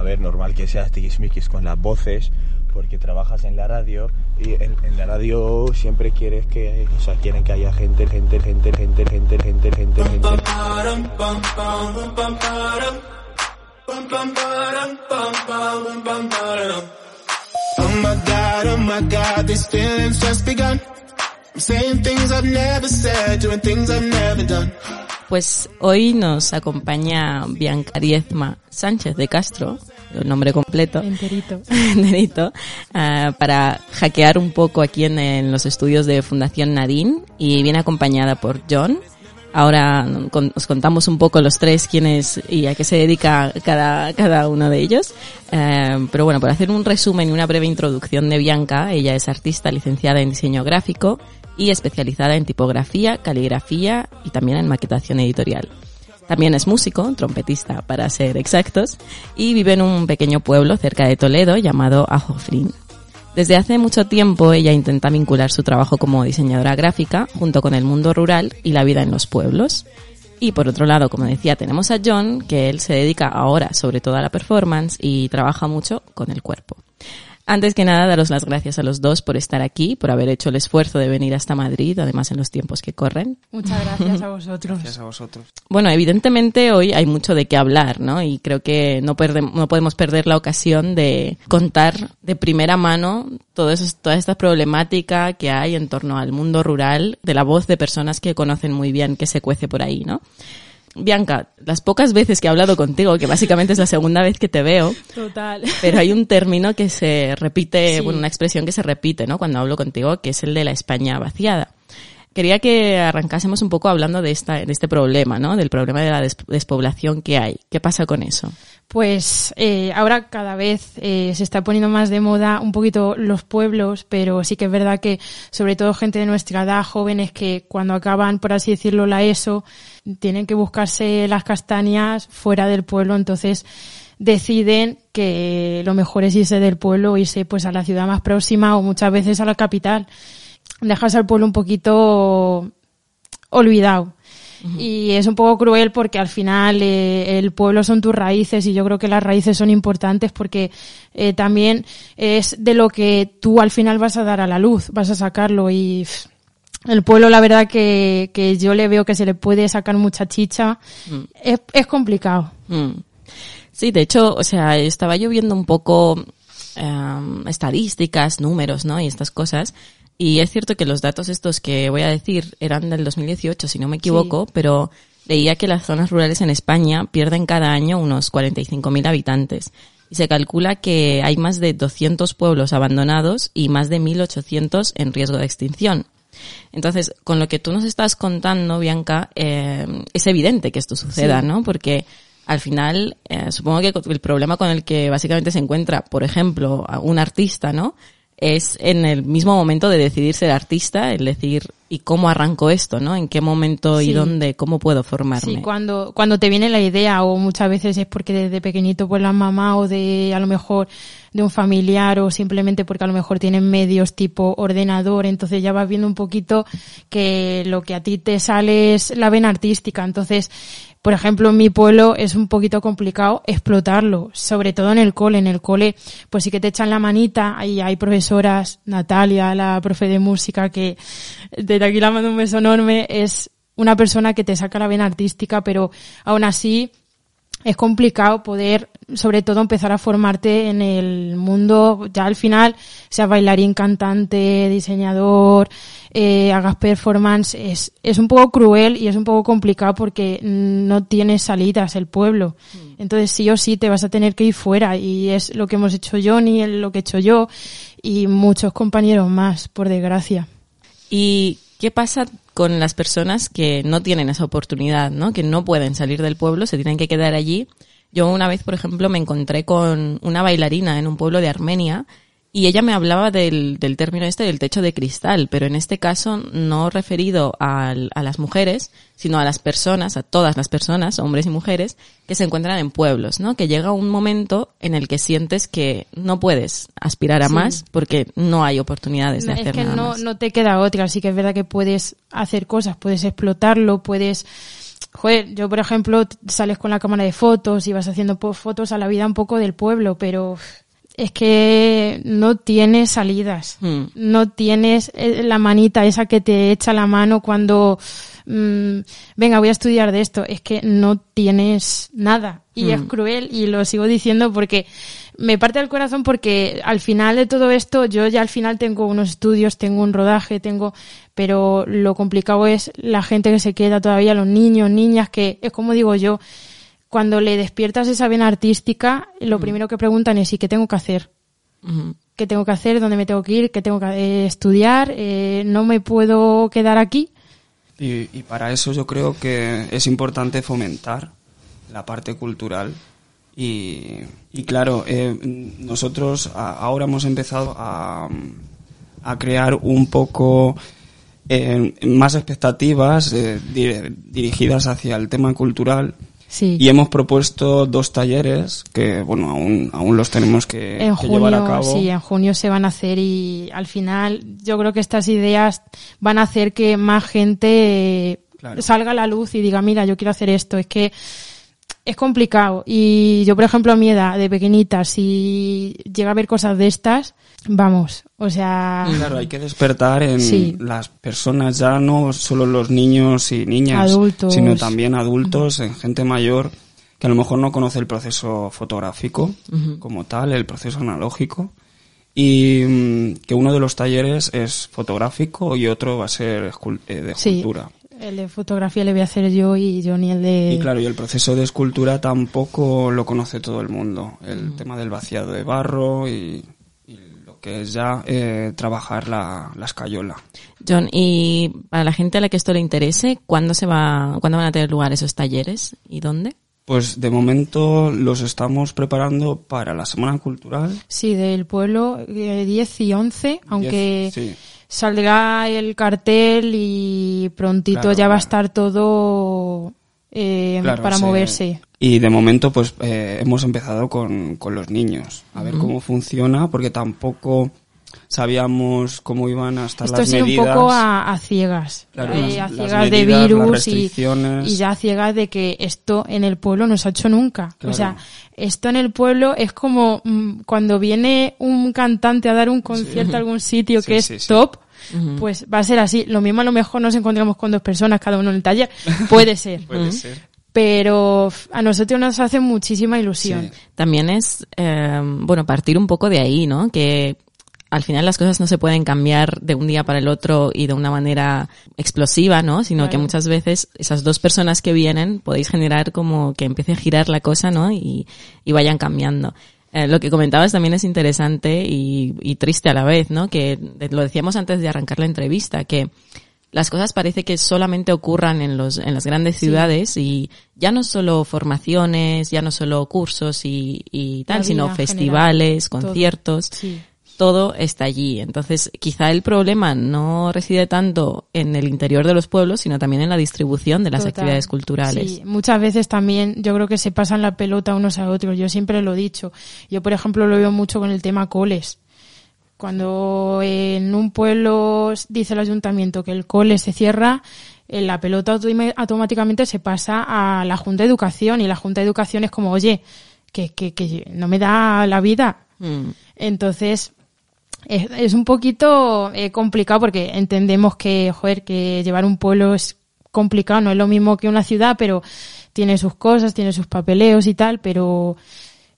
A ver, normal que seas tiquismiquis con las voces, porque trabajas en la radio y en, en la radio siempre quieres que, o sea, quieren que haya gente, gente, gente, gente, gente, gente, gente, gente. Oh my god, oh my god, these feelings just begun. I'm saying things I've never said, doing things I've never done. Pues hoy nos acompaña Bianca Diezma Sánchez de Castro, el nombre completo. Enterito. Enterito, ah, para hackear un poco aquí en, en los estudios de Fundación Nadine y viene acompañada por John. Ahora con- os contamos un poco los tres quién es y a qué se dedica cada, cada uno de ellos. Eh, pero bueno, por hacer un resumen y una breve introducción de Bianca, ella es artista licenciada en diseño gráfico y especializada en tipografía, caligrafía y también en maquetación editorial. También es músico, trompetista para ser exactos, y vive en un pequeño pueblo cerca de Toledo llamado Ajofrín. Desde hace mucho tiempo ella intenta vincular su trabajo como diseñadora gráfica junto con el mundo rural y la vida en los pueblos. Y por otro lado, como decía, tenemos a John, que él se dedica ahora sobre todo a la performance y trabaja mucho con el cuerpo. Antes que nada, daros las gracias a los dos por estar aquí, por haber hecho el esfuerzo de venir hasta Madrid, además en los tiempos que corren. Muchas gracias a vosotros. Gracias a vosotros. Bueno, evidentemente hoy hay mucho de qué hablar, ¿no? Y creo que no, perde- no podemos perder la ocasión de contar de primera mano todo eso, toda esta problemática que hay en torno al mundo rural, de la voz de personas que conocen muy bien qué se cuece por ahí, ¿no? Bianca, las pocas veces que he hablado contigo, que básicamente es la segunda vez que te veo, Total. pero hay un término que se repite, Sí. bueno, una expresión que se repite, ¿no? Cuando hablo contigo, que es el de la España vaciada. Quería que arrancásemos un poco hablando de esta, de este problema, ¿no? Del problema de la des- despoblación que hay. ¿Qué pasa con eso? Pues eh, ahora cada vez eh, se está poniendo más de moda un poquito los pueblos, pero sí que es verdad que sobre todo gente de nuestra edad, jóvenes que cuando acaban, por así decirlo, la ESO, tienen que buscarse las castañas fuera del pueblo, entonces deciden que lo mejor es irse del pueblo, irse pues a la ciudad más próxima o muchas veces a la capital. Dejarse al pueblo un poquito olvidado. Y es un poco cruel porque al final eh, el pueblo son tus raíces y yo creo que las raíces son importantes porque eh, también es de lo que tú al final vas a dar a la luz, vas a sacarlo y pff, el pueblo la verdad que, que yo le veo que se le puede sacar mucha chicha. Es, es complicado. Mm. Sí, de hecho, o sea, estaba yo viendo un poco em, estadísticas, números, ¿no? Y estas cosas. Y es cierto que los datos estos que voy a decir eran del 2018, si no me equivoco, pero leía que las zonas rurales en España pierden cada año unos 45.000 habitantes. Y se calcula que hay más de 200 pueblos abandonados y más de 1.800 en riesgo de extinción. Entonces, con lo que tú nos estás contando, Bianca, eh, es evidente que esto suceda, ¿no? Porque al final, eh, supongo que el problema con el que básicamente se encuentra, por ejemplo, un artista, ¿no? Es en el mismo momento de decidir ser artista, el decir, ¿y cómo arranco esto, no? ¿En qué momento y dónde, cómo puedo formarme? Sí, cuando, cuando te viene la idea o muchas veces es porque desde pequeñito pues la mamá o de a lo mejor de un familiar o simplemente porque a lo mejor tienen medios tipo ordenador, entonces ya vas viendo un poquito que lo que a ti te sale es la vena artística, entonces por ejemplo, en mi pueblo es un poquito complicado explotarlo, sobre todo en el cole. En el cole, pues sí que te echan la manita y hay profesoras, Natalia, la profe de música, que desde aquí la mando un beso enorme, es una persona que te saca la vena artística, pero aún así es complicado poder, sobre todo, empezar a formarte en el mundo, ya al final, seas bailarín, cantante, diseñador, eh, hagas performance, es, es un poco cruel y es un poco complicado porque no tienes salidas el pueblo. Entonces sí o sí te vas a tener que ir fuera y es lo que hemos hecho Johnny, es lo que he hecho yo y muchos compañeros más, por desgracia. ¿Y qué pasa con las personas que no tienen esa oportunidad, ¿no? Que no pueden salir del pueblo, se tienen que quedar allí Yo una vez, por ejemplo, me encontré con una bailarina en un pueblo de Armenia y ella me hablaba del, del término este del techo de cristal, pero en este caso no referido al- a, las mujeres, sino a las personas, a todas las personas, hombres y mujeres, que se encuentran en pueblos, ¿no? Que llega un momento en el que sientes que no puedes aspirar a Sí. más porque no hay oportunidades de No, hacer es que nada no, más. no te queda otra, sí que es verdad que puedes hacer cosas, puedes explotarlo, puedes... Joder, yo por ejemplo sales con la cámara de fotos y vas haciendo fotos a la vida un poco del pueblo, pero es que no tienes salidas, Hmm. no tienes eh, la manita esa que te echa la mano cuando mm, venga voy a estudiar de esto, es que no tienes nada. Y es cruel y lo sigo diciendo porque me parte el corazón porque al final de todo esto yo ya al final tengo unos estudios, tengo un rodaje, tengo, pero lo complicado es la gente que se queda todavía, los niños, niñas, que es como digo yo, cuando le despiertas esa vena artística, lo primero que preguntan es ¿y qué tengo que hacer? ¿Qué tengo que hacer? ¿Dónde me tengo que ir? ¿Qué tengo que eh, estudiar? Eh, ¿No me puedo quedar aquí? Y, y para eso yo creo que es importante fomentar la parte cultural. Y, y claro, eh, nosotros a- ahora hemos empezado a, a crear un poco eh, más expectativas eh, di- dirigidas hacia el tema cultural. Sí. Y hemos propuesto dos talleres que, bueno, aún, aún los tenemos que, en que llevar a junio, cabo. sí, en junio se van a hacer y al final yo creo que estas ideas van a hacer que más gente Claro. salga a la luz y diga, mira, yo quiero hacer esto. Es que es complicado y yo, por ejemplo, a mi edad de pequeñita, si llega a ver cosas de estas, vamos, o sea, Claro, hay que despertar en Sí. las personas, ya no solo los niños y niñas, Adultos. sino también adultos, en gente mayor que a lo mejor no conoce el proceso fotográfico como tal, el proceso analógico. Y mm, que uno de los talleres es fotográfico y otro va a ser escul- eh, de sí, escultura. el de fotografía le voy a hacer yo y Johnny el de... Y claro, y el proceso de escultura tampoco lo conoce todo el mundo. El tema del vaciado de barro y, que es ya eh, trabajar la, la escayola. John, y para la gente a la que esto le interese, ¿cuándo se va, cuándo van a tener lugar esos talleres y dónde? Pues de momento los estamos preparando para la Semana Cultural. Sí, del pueblo eh, 10 y 11, aunque Diez, sí. saldrá el cartel y prontito Claro, ya va a estar todo eh, Claro, para se- moverse. Y de momento pues eh, hemos empezado con, con los niños, a ver cómo funciona, porque tampoco sabíamos cómo iban a estar Esto las medidas. un poco a, a ciegas, Claro, eh, las- a ciegas de medidas, virus y, y ya a ciegas de que esto en el pueblo no se ha hecho nunca. Claro. O sea, esto en el pueblo es como mm, cuando viene un cantante a dar un concierto a algún sitio Sí, que es sí, sí. top, pues va a ser así. Lo mismo a lo mejor nos encontramos con dos personas cada uno en el taller. Puede ser. Puede ser. Pero a nosotros nos hace muchísima ilusión. Sí. También es, eh, bueno, partir un poco de ahí, ¿no? Que al final las cosas no se pueden cambiar de un día para el otro y de una manera explosiva, ¿no? Sino que muchas veces esas dos personas que vienen podéis generar como que empiece a girar la cosa, ¿no? Y, y vayan cambiando. Eh, lo que comentabas también es interesante y, y triste a la vez, ¿no? Que lo decíamos antes de arrancar la entrevista, que las cosas parece que solamente ocurran en los en las grandes ciudades y ya no solo formaciones, ya no solo cursos y, y tal, sino festivales, general, todo. conciertos, Sí. todo está allí. Entonces, quizá el problema no reside tanto en el interior de los pueblos, sino también en la distribución de las Total. actividades culturales. Sí, muchas veces también yo creo que se pasan la pelota unos a otros. Yo siempre lo he dicho. Yo, por ejemplo, lo veo mucho con el tema coles. Cuando en un pueblo dice el ayuntamiento que el cole se cierra, eh, la pelota automáticamente se pasa a la Junta de Educación y la Junta de Educación es como, oye, que, que, que no me da la vida. Mm. Entonces, es, es un poquito eh, complicado porque entendemos que, joder, que llevar un pueblo es complicado, no es lo mismo que una ciudad, pero tiene sus cosas, tiene sus papeleos y tal, pero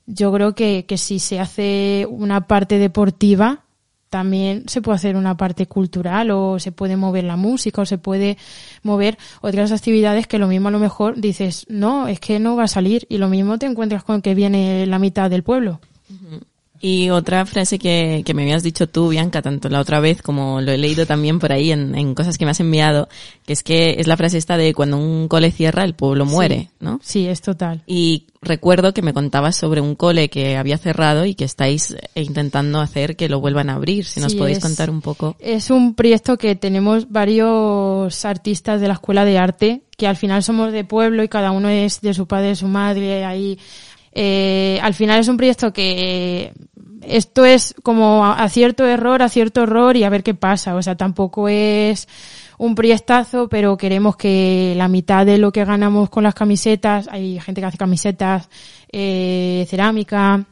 yo creo que, que si se hace una parte deportiva, también se puede hacer una parte cultural o se puede mover la música o se puede mover otras actividades que lo mismo a lo mejor dices, no, es que no va a salir y lo mismo te encuentras con que viene la mitad del pueblo. Y otra frase que, que me habías dicho tú, Bianca, tanto la otra vez como lo he leído también por ahí en, en cosas que me has enviado, que es que es la frase esta de cuando un cole cierra, el pueblo muere, ¿no? Sí, es total. Y recuerdo que me contabas sobre un cole que había cerrado y que estáis intentando hacer que lo vuelvan a abrir. Si nos podéis es- contar un poco. Es un proyecto que tenemos varios artistas de la Escuela de Arte, que al final somos de pueblo y cada uno es de su padre, de su madre, ahí. Eh, al final es un proyecto que esto es como a- acierto error, acierto error y a ver qué pasa. O sea, tampoco es un proyectazo, pero queremos que la mitad de lo que ganamos con las camisetas, hay gente que hace camisetas, eh, cerámica,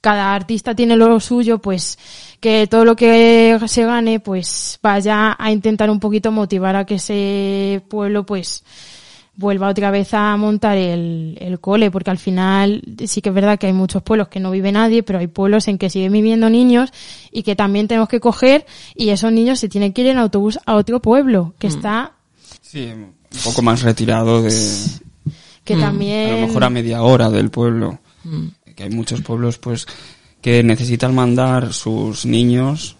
cada artista tiene lo suyo, pues que todo lo que se gane, pues vaya a intentar un poquito motivar a que ese pueblo, pues vuelva otra vez a montar el, el cole, porque al final sí que es verdad que hay muchos pueblos que no vive nadie, pero hay pueblos en que siguen viviendo niños y que también tenemos que coger y esos niños se tienen que ir en autobús a otro pueblo que está, Sí, un poco más retirado de, que también... a lo mejor a media hora del pueblo. Que hay muchos pueblos, pues, que necesitan mandar sus niños,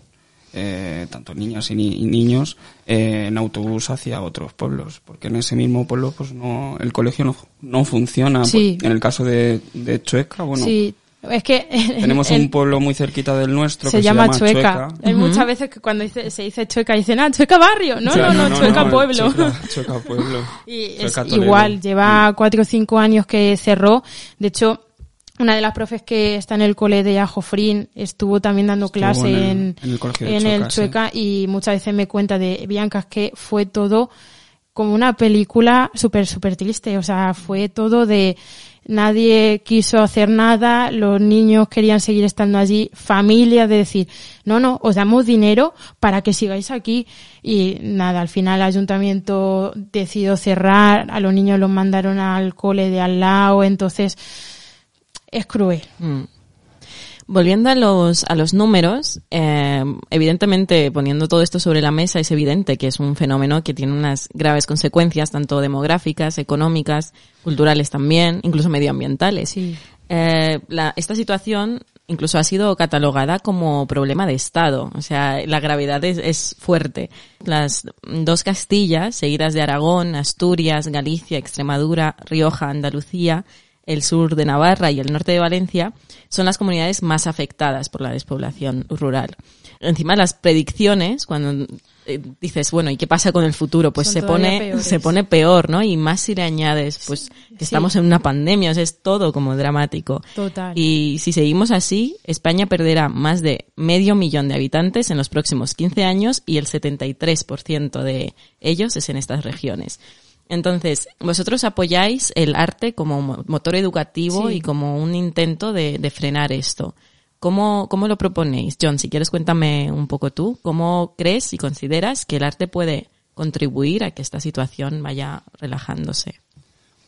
eh, tanto niñas y, ni- y niños, eh, en autobús hacia otros pueblos. Porque en ese mismo pueblo, pues, no, el colegio no, no funciona. Sí. En el caso de, de Chueca, bueno, sí, es que tenemos en- un pueblo muy cerquita del nuestro se que llama, se llama Chueca. Hay muchas veces que cuando dice- se dice Chueca dicen, ah, Chueca barrio. No, Claro, no, no, Chueca pueblo. Chueca, Chueca pueblo. Y es igual, lleva cuatro o cinco años que cerró. De hecho, una de las profes que está en el cole de Ajofrín estuvo también dando Estuvo clase en el- en, el el Chueca, sí. Y muchas veces me cuenta de Bianca que fue todo como una película súper, súper triste. O sea, fue todo de nadie quiso hacer nada, los niños querían seguir estando allí, familia de decir, no, no, os damos dinero para que sigáis aquí. Y nada, al final el ayuntamiento decidió cerrar, a los niños los mandaron al cole de al lado, entonces es cruel. Mm. Volviendo a los, a los números, eh, evidentemente poniendo todo esto sobre la mesa es evidente que es un fenómeno que tiene unas graves consecuencias, tanto demográficas, económicas, culturales también, incluso medioambientales. Sí. Eh, la- esta situación incluso ha sido catalogada como problema de Estado. O sea, la gravedad es, es fuerte. Las dos Castillas, seguidas de Aragón, Asturias, Galicia, Extremadura, Rioja, Andalucía, el sur de Navarra y el norte de Valencia, son las comunidades más afectadas por la despoblación rural. Encima las predicciones, cuando eh, dices, bueno, ¿y qué pasa con el futuro? Pues Son se pone, peores. se pone peor, ¿no? Y más si le añades, pues, que estamos en una pandemia, o sea, es todo como dramático. Total. Y si seguimos así, España perderá más de medio millón de habitantes en los próximos 15 años y el 73% de ellos es en estas regiones. Entonces, vosotros apoyáis el arte como mo- motor educativo Sí. y como un intento de, de frenar esto. ¿Cómo, ¿Cómo lo proponéis? John, si quieres cuéntame un poco tú. ¿Cómo crees y consideras que el arte puede contribuir a que esta situación vaya relajándose?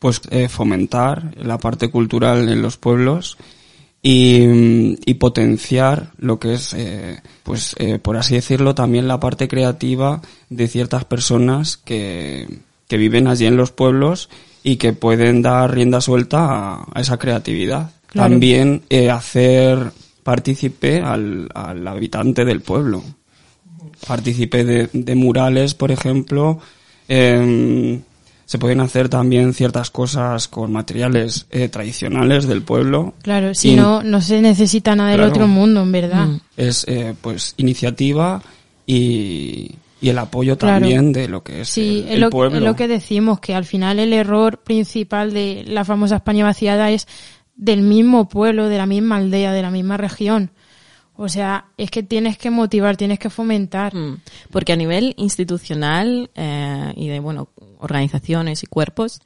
pues eh, fomentar la parte cultural en los pueblos y, y potenciar lo que es, eh, pues eh, por así decirlo, también la parte creativa de ciertas personas que, que viven allí en los pueblos y que pueden dar rienda suelta a, esa creatividad. Claro. También eh, hacer partícipe al, al habitante del pueblo. Partícipe de, de murales, por ejemplo. em, se pueden hacer también ciertas cosas con materiales eh, tradicionales del pueblo. Claro, si Y no, no se necesita nada del otro mundo, en verdad. Es eh, pues iniciativa y, y el apoyo Claro. también de lo que es Sí, el, el lo, pueblo. es lo que decimos, que al final el error principal de la famosa España vaciada es del mismo pueblo, de la misma aldea, de la misma región. O sea, es que tienes que motivar, tienes que fomentar. Mm, Porque a nivel institucional eh, y de, bueno, organizaciones y cuerpos,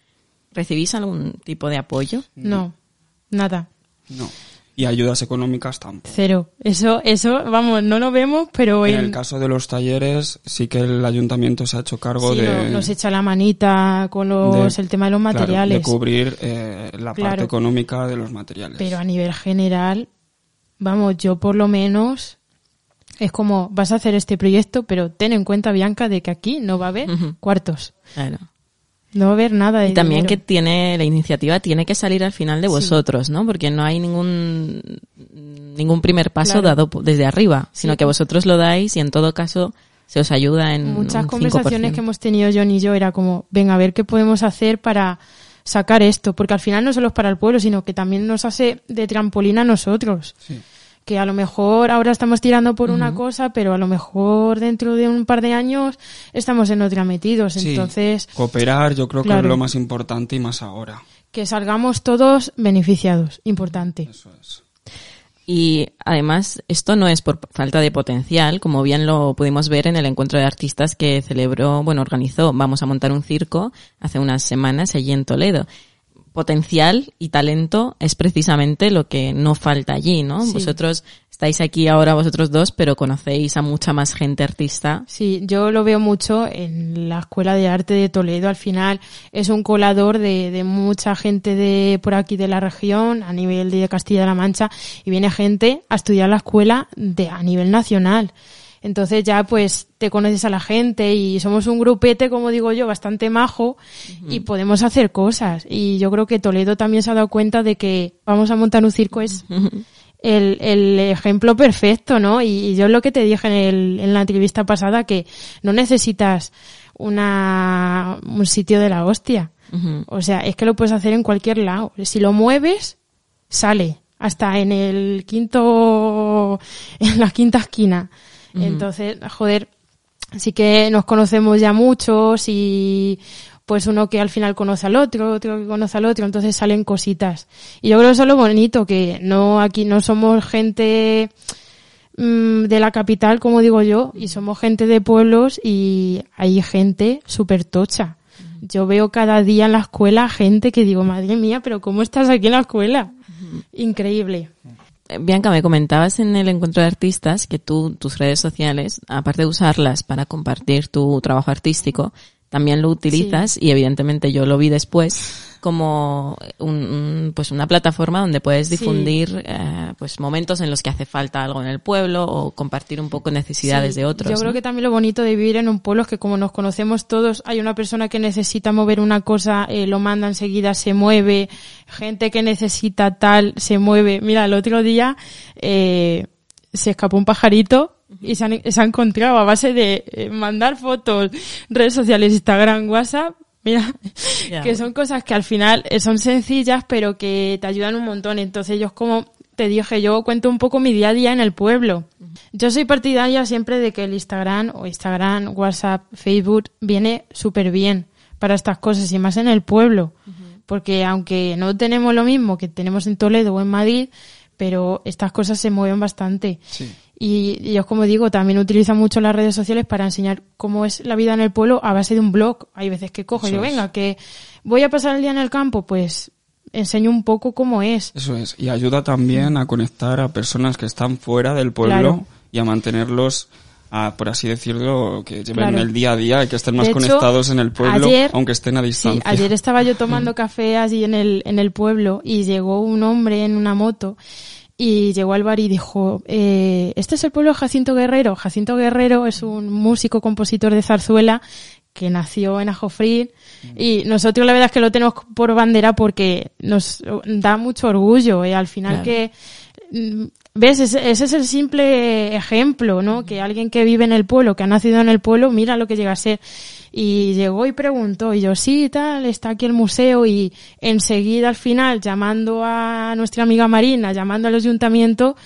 ¿recibís algún tipo de apoyo? No, nada, No. Y ayudas económicas tampoco. cero. Eso, eso, vamos, no lo vemos, pero En en- el caso de los talleres, sí que el ayuntamiento se ha hecho cargo sí, de, no- nos echa la manita con los, de- el tema de los claro, materiales. de cubrir eh, la parte Claro. económica de los materiales. Pero a nivel general, vamos, yo por lo menos es como vas a hacer este proyecto, pero ten en cuenta, Bianca, de que aquí no va a haber Ujú. cuartos. Claro. No va a haber nada de Y también que tiene, la iniciativa tiene que salir al final de Sí. vosotros, ¿no? Porque no hay ningún, ningún primer paso Claro. dado desde arriba, sino Sí. que vosotros lo dais y en todo caso se os ayuda en Muchas un conversaciones 5%. que hemos tenido John y yo era como, venga, a ver qué podemos hacer para sacar esto, porque al final no solo es para el pueblo, sino que también nos hace de trampolín a nosotros. Sí. Que a lo mejor ahora estamos tirando por una cosa, pero a lo mejor dentro de un par de años estamos en otra metidos. Sí. Entonces, Cooperar yo creo que es lo más importante y más ahora. que salgamos todos beneficiados, importante. Eso es. Y además, esto no es por falta de potencial, como bien lo pudimos ver en el encuentro de artistas que celebró, bueno, organizó Vamos a montar un circo hace unas semanas allí en Toledo. Potencial y talento es precisamente lo que no falta allí, ¿no? Sí. Vosotros estáis aquí ahora vosotros dos, pero conocéis a mucha más gente artista. Sí, yo lo veo mucho en la Escuela de Arte de Toledo. Al final es un colador de, de mucha gente de por aquí de la región, a nivel de Castilla-La Mancha, y viene gente a estudiar la escuela de, a nivel nacional. Entonces ya pues te conoces a la gente y somos un grupete, como digo yo, bastante majo y podemos hacer cosas. Y yo creo que Toledo también se ha dado cuenta de que vamos a montar un circo es el, el ejemplo perfecto, ¿no? Y, y yo lo que te dije en, el- en la entrevista pasada, que no necesitas una, un sitio de la hostia. O sea, es que lo puedes hacer en cualquier lado. Si lo mueves, sale. Hasta en el quinto, en la quinta esquina. Entonces, joder, sí que nos conocemos ya muchos y pues uno que al final conoce al otro, otro que conoce al otro, entonces salen cositas. Y yo creo que eso es lo bonito, que no aquí no somos gente mm, de la capital, como digo yo, y somos gente de pueblos y hay gente súper tocha. Yo veo cada día en la escuela gente que digo, madre mía, pero ¿cómo estás aquí en la escuela? Increíble. Bianca, me comentabas en el encuentro de artistas que tú, tus redes sociales, aparte de usarlas para compartir tu trabajo artístico, también lo utilizas y evidentemente yo lo vi después como un, pues una plataforma donde puedes Sí. difundir eh, pues momentos en los que hace falta algo en el pueblo o compartir un poco necesidades Sí, de otros. Yo creo que también lo bonito de vivir en un pueblo es que como nos conocemos todos, hay una persona que necesita mover una cosa, eh, lo manda enseguida, se mueve, gente que necesita tal, se mueve. Mira, el otro día eh, se escapó un pajarito y se, han- se encontrado a base de eh, mandar fotos, redes sociales, Instagram, WhatsApp. Mira, que son cosas que al final eh, son sencillas, pero que te ayudan un montón. Entonces yo como te dije, yo cuento un poco mi día a día en el pueblo. Yo soy partidaria siempre de que el Instagram o Instagram, WhatsApp, Facebook viene súper bien para estas cosas y más en el pueblo. Porque aunque no tenemos lo mismo que tenemos en Toledo o en Madrid, pero estas cosas se mueven bastante. Sí. Y, yo, como digo, también utilizo mucho las redes sociales para enseñar cómo es la vida en el pueblo a base de un blog. Hay veces que cojo y digo, venga, que voy a pasar el día en el campo, pues enseño un poco cómo es. Eso es. Y ayuda también a conectar a personas que están fuera del pueblo Claro. y a mantenerlos, a, por así decirlo, que lleven Claro. el día a día y que estén más hecho, conectados en el pueblo, ayer- aunque estén a Sí, distancia. ayer estaba yo tomando café allí en el, en el pueblo y llegó un hombre en una moto y llegó al bar y dijo, eh, ¿este es el pueblo de Jacinto Guerrero? Jacinto Guerrero es un músico, compositor de zarzuela que nació en Ajofrín y nosotros la verdad es que lo tenemos por bandera porque nos da mucho orgullo y al final Claro. que mm, ves ese, ese es el simple ejemplo no que alguien que vive en el pueblo que ha nacido en el pueblo mira lo que llega a ser. Y llegó y preguntó y yo sí tal está aquí el museo y enseguida al final llamando a nuestra amiga Marina llamando al ayuntamiento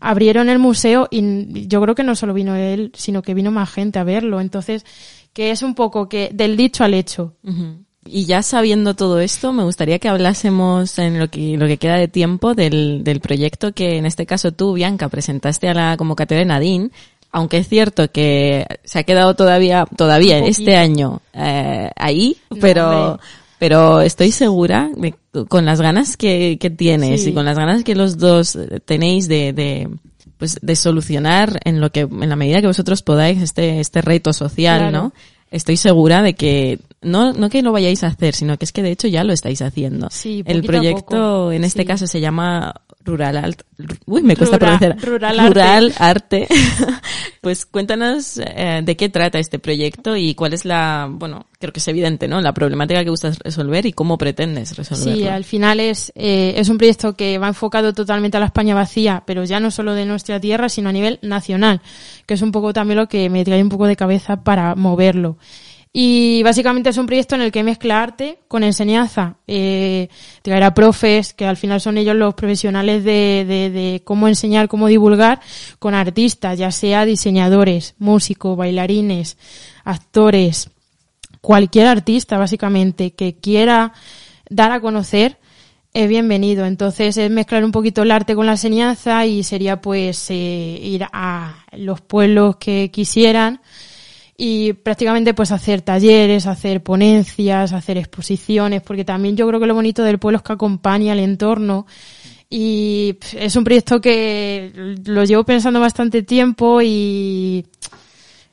abrieron el museo y yo creo que no solo vino él sino que vino más gente a verlo. Entonces que es un poco que del dicho al hecho. Y ya sabiendo todo esto, me gustaría que hablásemos en lo que, lo que queda de tiempo del, del proyecto que en este caso tú, Bianca, presentaste a la convocatoria de Nadine, aunque es cierto que se ha quedado todavía, todavía este año eh, ahí, pero, pero estoy segura de, con las ganas que, que tienes Sí. y con las ganas que los dos tenéis de, de pues de solucionar en lo que en la medida que vosotros podáis este este reto social, Claro. ¿no? Estoy segura de que no no que lo vayáis a hacer, sino que es que de hecho ya lo estáis haciendo. Sí, El proyecto en este Sí. caso se llama Rural Alt, uy, me cuesta Rural- pronunciar. Rural Rural Arte. pues cuéntanos eh, de qué trata este proyecto y cuál es la, bueno, creo que es evidente, ¿no? La problemática que buscas resolver y cómo pretendes resolverla. Sí, al final es, eh, es un proyecto que va enfocado totalmente a la España vacía, pero ya no solo de nuestra tierra, sino a nivel nacional, que es un poco también lo que me trae un poco de cabeza para moverlo. Y básicamente es un proyecto en el que mezcla arte con enseñanza. Eh, traer a profes, que al final son ellos los profesionales de, de, de cómo enseñar, cómo divulgar, con artistas, ya sea diseñadores, músicos, bailarines, actores, cualquier artista básicamente que quiera dar a conocer es bienvenido. Entonces es mezclar un poquito el arte con la enseñanza y sería pues eh, ir a los pueblos que quisieran y prácticamente pues hacer talleres, hacer ponencias, hacer exposiciones, porque también yo creo que lo bonito del pueblo es que acompaña el entorno y es un proyecto que lo llevo pensando bastante tiempo y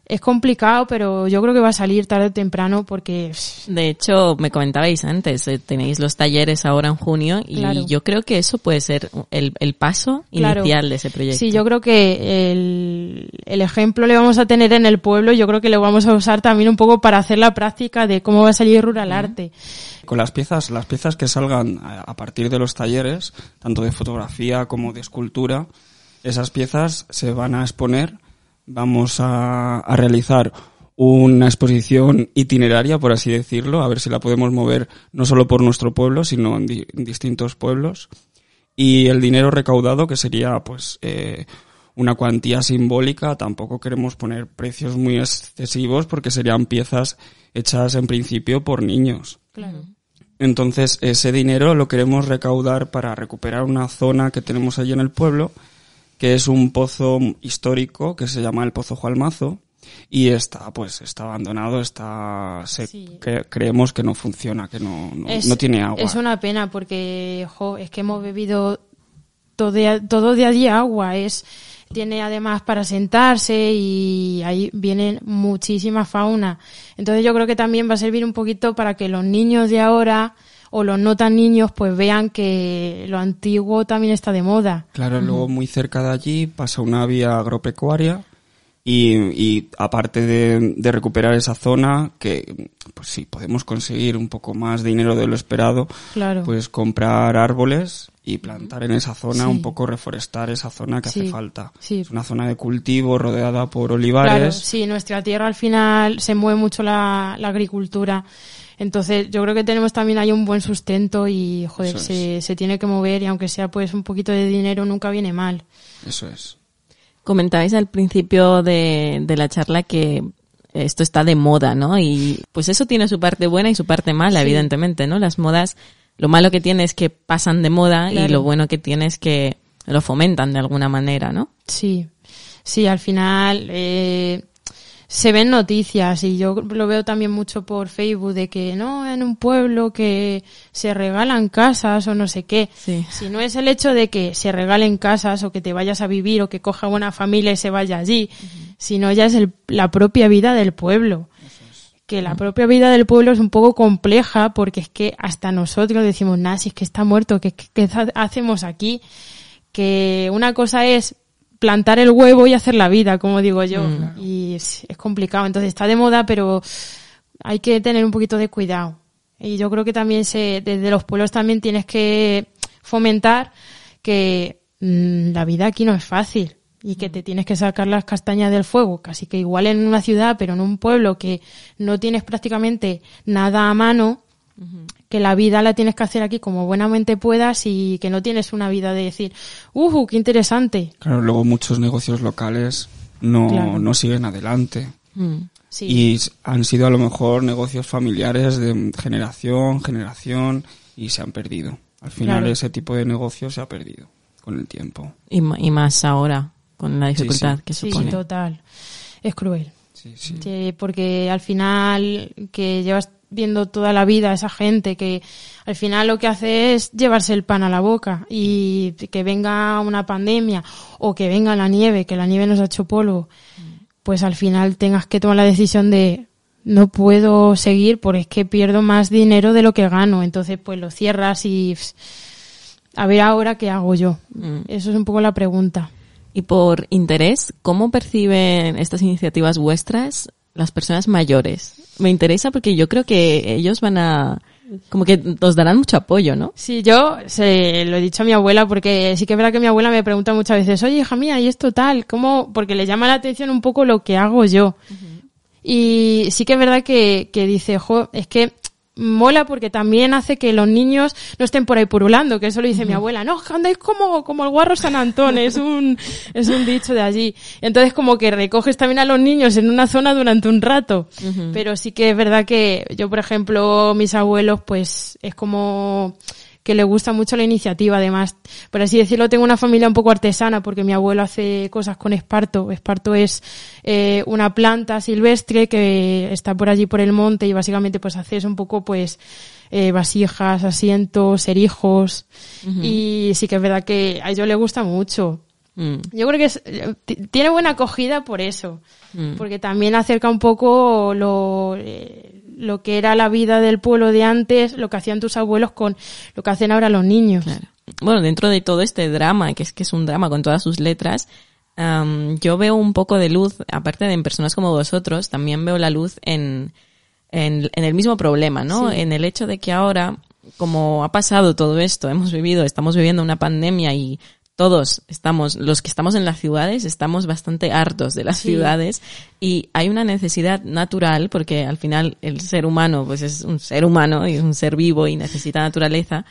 es complicado, pero yo creo que va a salir tarde o temprano porque De hecho, me comentabais antes, eh, tenéis los talleres ahora en junio y Claro. yo creo que eso puede ser el, el paso Claro. inicial de ese proyecto. Sí, yo creo que el, el ejemplo le vamos a tener en el pueblo, yo creo que lo vamos a usar también un poco para hacer la práctica de cómo va a salir Rural Arte. Con las piezas, las piezas que salgan a a partir de los talleres, tanto de fotografía como de escultura, esas piezas se van a exponer. Vamos a, a realizar una exposición itineraria, por así decirlo, a ver si la podemos mover no solo por nuestro pueblo, sino en, di- en distintos pueblos. Y el dinero recaudado, que sería pues eh, una cuantía simbólica, tampoco queremos poner precios muy excesivos porque serían piezas hechas en principio por niños. Claro. Entonces, ese dinero lo queremos recaudar para recuperar una zona que tenemos allí en el pueblo, que es un pozo histórico que se llama el Pozo Jualmazo y está, pues, está abandonado, está, se- Sí. cre- creemos que no funciona, que no, no, Es- no tiene agua. Es una pena porque, jo, es que hemos bebido todo todo de allí agua. Es, tiene además para sentarse y ahí viene muchísima fauna. Entonces yo creo que también va a servir un poquito para que los niños de ahora o los no tan niños pues vean que lo antiguo también está de moda. Claro, luego muy cerca de allí pasa una vía agropecuaria y, y aparte de, de recuperar esa zona, que pues sí, podemos conseguir un poco más dinero de lo esperado, Claro. pues comprar árboles y plantar en esa zona, Sí. un poco reforestar esa zona que hace falta. sí. Es una zona de cultivo rodeada por Claro, olivares. sí, nuestra tierra al final se mueve mucho la, la agricultura. Entonces, yo creo que tenemos también ahí un buen sustento y, joder, se, se tiene que mover y aunque sea pues un poquito de dinero nunca viene mal. Eso es. Comentabais al principio de, de la charla que esto está de moda, ¿no? Y pues eso tiene su parte buena y su parte mala, Sí. evidentemente, ¿no? Las modas, lo malo que tiene es que pasan de moda y lo bueno que tiene es que lo fomentan de alguna manera, ¿no? Sí, sí, al final eh, se ven noticias y yo lo veo también mucho por Facebook de que no, en un pueblo que se regalan casas o no sé qué. Sí. Si no es el hecho de que se regalen casas o que te vayas a vivir o que coja una familia y se vaya allí, sino ya es el- la propia vida del pueblo. Que la propia vida del pueblo es un poco compleja porque es que hasta nosotros decimos, nah, si es que está muerto, ¿qué, qué- qué ha- hacemos aquí? Que una cosa es plantar el huevo y hacer la vida, como digo yo. Y es, es complicado. Entonces está de moda, pero hay que tener un poquito de cuidado. Y yo creo que también se, desde los pueblos también tienes que fomentar que mm, la vida aquí no es fácil y que te tienes que sacar las castañas del fuego. Casi que igual en una ciudad, pero en un pueblo que no tienes prácticamente nada a mano, que la vida la tienes que hacer aquí como buenamente puedas y que no tienes una vida de decir, ¡uh, qué interesante! Claro, luego muchos negocios locales no, Claro. no siguen adelante. Mm. Sí, Y han sido a lo mejor negocios familiares de generación, generación y se han perdido. Al final Claro. ese tipo de negocio se ha perdido con el tiempo. Y, más ahora, con la dificultad sí. que sí, supone. total. Es cruel. Sí, sí. Sí, porque al final que llevas viendo toda la vida a esa gente que al final lo que hace es llevarse el pan a la boca y que venga una pandemia o que venga la nieve, que la nieve nos ha hecho polvo, pues al final tengas que tomar la decisión de no puedo seguir porque es que pierdo más dinero de lo que gano, entonces pues lo cierras y a ver ahora qué hago yo. Mm. Eso es un poco la pregunta. Y por interés, ¿cómo perciben estas iniciativas vuestras las personas mayores? Me interesa porque yo creo que ellos van a, como que os darán mucho apoyo, ¿no? Sí, yo se lo he dicho a mi abuela porque sí que es verdad que mi abuela me pregunta muchas veces, oye, hija mía, ¿y esto tal? ¿Cómo? Porque le llama la atención un poco lo que hago yo. Y sí que es verdad que, que dice, jo, es que mola porque también hace que los niños no estén por ahí purulando, que eso lo dice mi abuela, no, andáis como, como el guarro San Antón, es un, es un dicho de allí. Entonces como que recoges también a los niños en una zona durante un rato. Pero sí que es verdad que yo, por ejemplo, mis abuelos, pues es como, que le gusta mucho la iniciativa. Además, por así decirlo, tengo una familia un poco artesana porque mi abuelo hace cosas con esparto. Esparto es eh, una planta silvestre que está por allí por el monte y básicamente pues haces un poco pues eh, vasijas, asientos, erijos y sí que es verdad que a ellos le gusta mucho. Mm. Yo creo que es- eh, tiene buena acogida por eso, Mm. porque también acerca un poco lo, eh, lo que era la vida del pueblo de antes, lo que hacían tus abuelos con lo que hacen ahora los niños. Claro. Bueno, dentro de todo este drama, que es que es un drama con todas sus letras, am, yo veo un poco de luz, aparte de en personas como vosotros, también veo la luz en, en, en el mismo problema, ¿no? Sí. En el hecho de que ahora, como ha pasado todo esto, hemos vivido, estamos viviendo una pandemia y todos estamos, los que estamos en las ciudades, estamos bastante hartos de las Sí. ciudades y hay una necesidad natural porque al final el ser humano pues es un ser humano y es un ser vivo y necesita naturaleza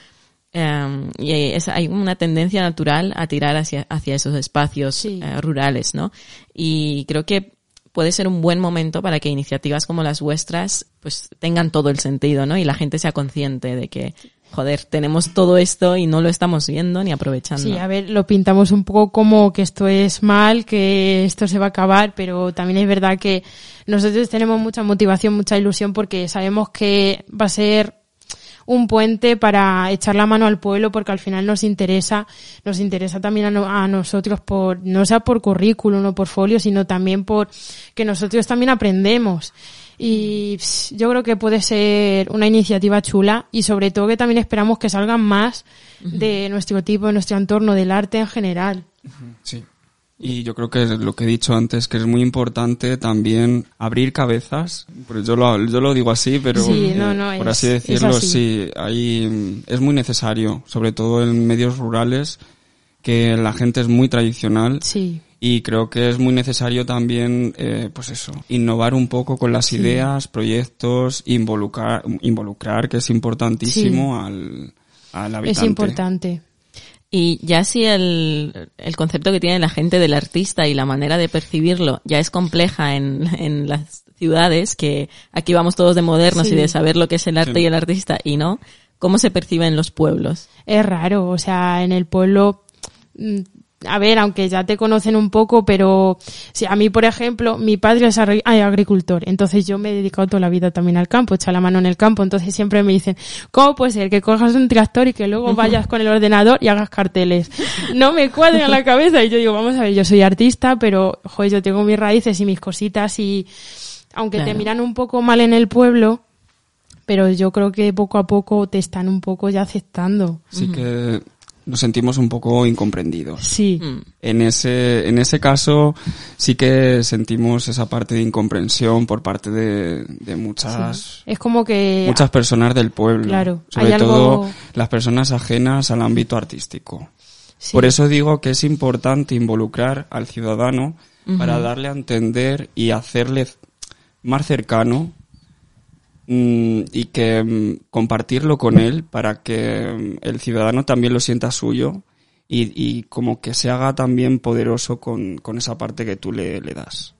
eh, y es- hay una tendencia natural a tirar hacia, hacia esos espacios Sí. eh, rurales, ¿no? Y creo que puede ser un buen momento para que iniciativas como las vuestras pues tengan todo el sentido, ¿no? Y la gente sea consciente de que, joder, tenemos todo esto y no lo estamos viendo ni aprovechando. Sí, a ver, lo pintamos un poco como que esto es mal, que esto se va a acabar, pero también es verdad que nosotros tenemos mucha motivación, mucha ilusión porque sabemos que va a ser un puente para echar la mano al pueblo porque al final nos interesa, nos interesa también a, no- a nosotros por, no sea por currículum o por folio, sino también por que nosotros también aprendemos. Y pss, yo creo que puede ser una iniciativa chula y sobre todo que también esperamos que salgan más de nuestro tipo, de nuestro entorno, del arte en general. Sí. Y yo creo que es lo que he dicho antes, que es muy importante también abrir cabezas. Pero yo lo, yo lo digo así, pero Sí, eh, no, no, por es- así es decirlo, así. sí, ahí mm, es muy necesario, sobre todo en medios rurales, que la gente es muy tradicional. Sí. Y creo que es muy necesario también, eh, pues eso, innovar un poco con las ideas, proyectos, involucrar, involucrar, que es importantísimo al, al habitante. Es importante. Y ya si el, el concepto que tiene la gente del artista y la manera de percibirlo ya es compleja en, en las ciudades, que aquí vamos todos de modernos Sí. y de saber lo que es el arte Sí. y el artista y no, ¿cómo se percibe en los pueblos? Es raro, o sea, en el pueblo, mm, a ver, aunque ya te conocen un poco, pero si a mí, por ejemplo, mi padre es agricultor, entonces yo me he dedicado toda la vida también al campo, echa la mano en el campo, entonces siempre me dicen, ¿cómo puede ser que cojas un tractor y que luego vayas con el ordenador y hagas carteles? No me cuadra en la cabeza y yo digo, vamos a ver, yo soy artista, pero, joder, yo tengo mis raíces y mis cositas y aunque te miran un poco mal en el pueblo, pero yo creo que poco a poco te están un poco ya aceptando. Sí que nos sentimos un poco incomprendidos. Sí, Mm. En ese, en ese caso sí que sentimos esa parte de incomprensión por parte de, de muchas, es como que muchas personas del pueblo. Claro, Sobre hay algo- todo las personas ajenas al ámbito artístico. sí, Por eso digo que es importante involucrar al ciudadano para darle a entender y hacerle más cercano y que mm, compartirlo con él para que mm, el ciudadano también lo sienta suyo y, y como que se haga también poderoso con, con esa parte que tú le, le das.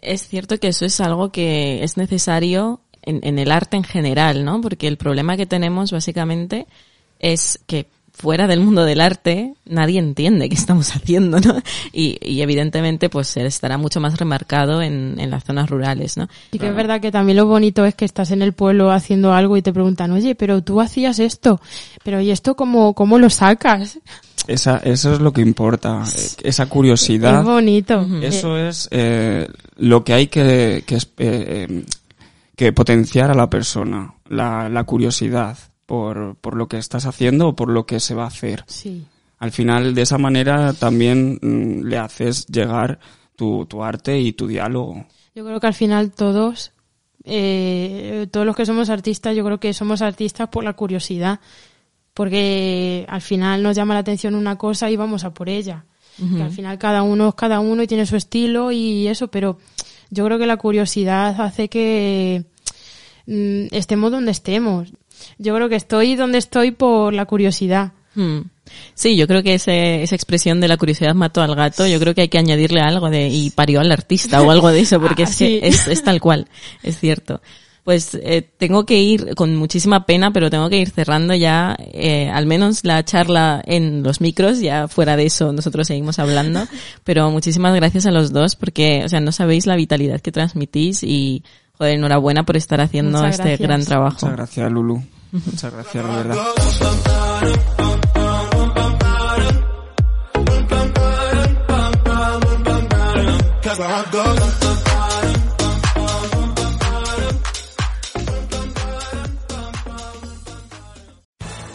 Es cierto que eso es algo que es necesario en, en el arte en general, ¿no? Porque el problema que tenemos básicamente es que fuera del mundo del arte nadie entiende qué estamos haciendo, ¿no? Y, y evidentemente pues estará mucho más remarcado en, en las zonas rurales, ¿no? Sí que es verdad que también lo bonito es que estás en el pueblo haciendo algo y te preguntan, oye, pero tú hacías esto, pero ¿y esto cómo, cómo lo sacas? Esa, eso es lo que importa, eh, esa curiosidad. Es bonito. Eso es eh, lo que hay que, que, es- eh, eh, que potenciar a la persona, la, la curiosidad. Por, por lo que estás haciendo o por lo que se va a hacer. Sí. Al final, de esa manera, también mm, le haces llegar tu, tu arte y tu diálogo. Yo creo que al final todos, eh, todos los que somos artistas, yo creo que somos artistas por la curiosidad, porque al final nos llama la atención una cosa y vamos a por ella. Que al final cada uno es cada uno y tiene su estilo y eso, pero yo creo que la curiosidad hace que mm, estemos donde estemos. Yo creo que estoy donde estoy por la curiosidad. Hmm. Sí, yo creo que ese, esa expresión de la curiosidad mató al gato, yo creo que hay que añadirle algo de y parió al artista o algo de eso, porque es, que Sí. es, es tal cual, es cierto. Pues eh, tengo que ir con muchísima pena, pero tengo que ir cerrando ya, eh, al menos la charla en los micros, ya fuera de eso nosotros seguimos hablando, pero muchísimas gracias a los dos porque, o sea, no sabéis la vitalidad que transmitís y, joder, enhorabuena por estar haciendo este gran trabajo. Muchas gracias, Lulu. Muchas gracias, de verdad. Cause my heart